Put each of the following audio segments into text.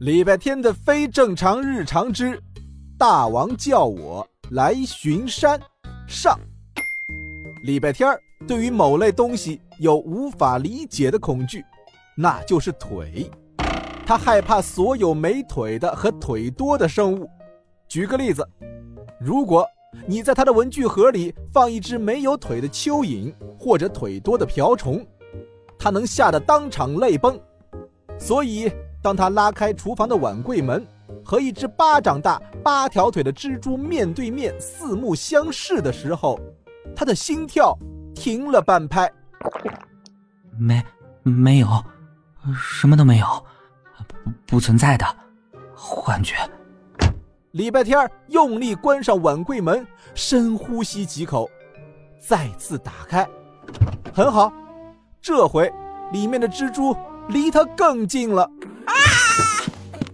礼拜天的非正常日常之大王叫我来巡山上。礼拜天儿对于某类东西有无法理解的恐惧，那就是腿。他害怕所有没腿的和腿多的生物。举个例子，如果你在他的文具盒里放一只没有腿的蚯蚓或者腿多的瓢虫，他能吓得当场泪崩。所以。当他拉开厨房的碗柜门，和一只巴掌大、八条腿的蜘蛛面对面四目相视的时候，他的心跳停了半拍。没，没有，什么都没有，不不存在的幻觉。礼拜天用力关上碗柜门，深呼吸几口，再次打开。很好，这回里面的蜘蛛离他更近了。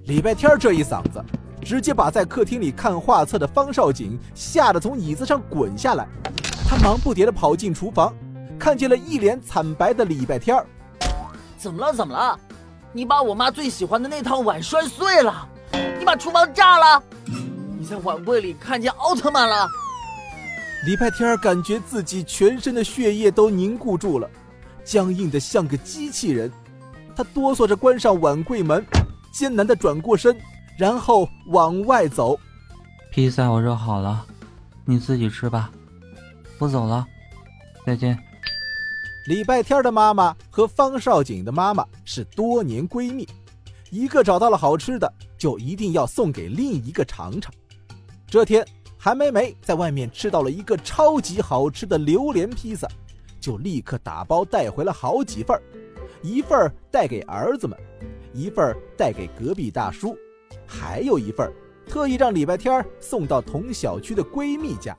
礼拜天这一嗓子，直接把在客厅里看画册的方少景吓得从椅子上滚下来。他忙不迭地跑进厨房，看见了一脸惨白的礼拜天怎么了？怎么了？你把我妈最喜欢的那套碗摔碎了，你把厨房炸了，你在碗柜里看见奥特曼了。礼拜天感觉自己全身的血液都凝固住了，僵硬的像个机器人。他哆嗦着关上碗柜门。艰难的转过身，然后往外走。披萨我热好了，你自己吃吧。我走了，再见。礼拜天的妈妈和方少景的妈妈是多年闺蜜，一个找到了好吃的，就一定要送给另一个尝尝。这天，韩梅梅在外面吃到了一个超级好吃的榴莲披萨，就立刻打包带回了好几份一份带给儿子们。一份带给隔壁大叔，还有一份特意让礼拜天送到同小区的闺蜜家。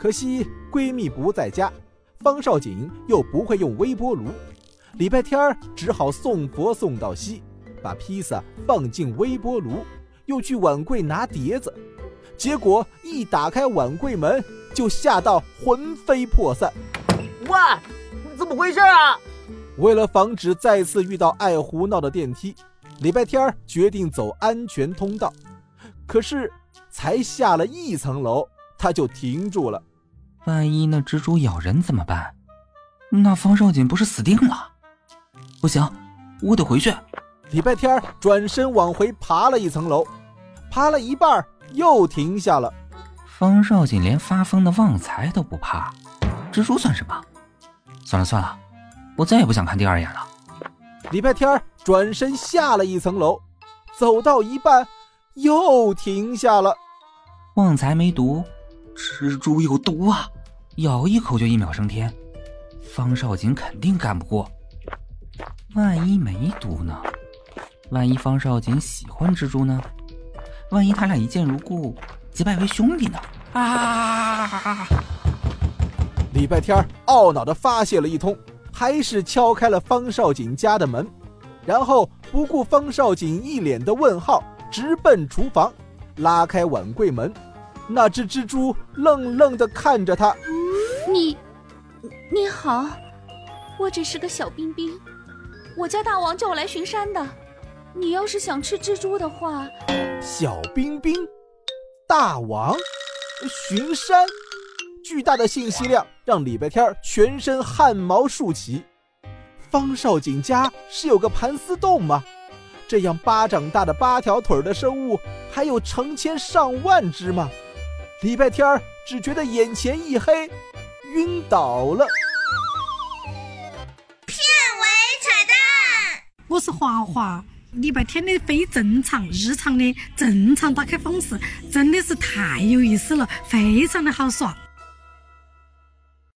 可惜闺蜜不在家，方少锦又不会用微波炉，礼拜天只好送佛送到西，把披萨放进微波炉，又去碗柜拿碟子，结果一打开碗柜门就吓到魂飞魄散。喂，怎么回事啊？为了防止再次遇到爱胡闹的电梯，礼拜天决定走安全通道。可是才下了一层楼，他就停住了。万一那蜘蛛咬人怎么办？那方少锦不是死定了？不行，我得回去。礼拜天转身往回爬了一层楼，爬了一半又停下了。方少锦连发疯的旺财都不怕，蜘蛛算什么？算了算了。我再也不想看第二眼了。礼拜天转身下了一层楼，走到一半又停下了。旺财没毒，蜘蛛有毒啊！咬一口就一秒升天，方少景肯定干不过。万一没毒呢？万一方少景喜欢蜘蛛呢？万一他俩一见如故，结拜为兄弟呢？啊！礼拜天懊恼的发泄了一通。还是敲开了方少锦家的门，然后不顾方少锦一脸的问号，直奔厨房，拉开碗柜门，那只蜘蛛愣愣地看着他。你，你好，我只是个小冰冰，我家大王叫我来巡山的。你要是想吃蜘蛛的话，小冰冰，大王，巡山。巨大的信息量让礼拜天全身汗毛竖起。方少景家是有个盘丝洞吗？这样巴掌大的八条腿的生物还有成千上万只吗？礼拜天儿只觉得眼前一黑，晕倒了。片尾彩蛋，我是华华。礼拜天的非正常日常的正常打开方式，真的是太有意思了，非常的好耍。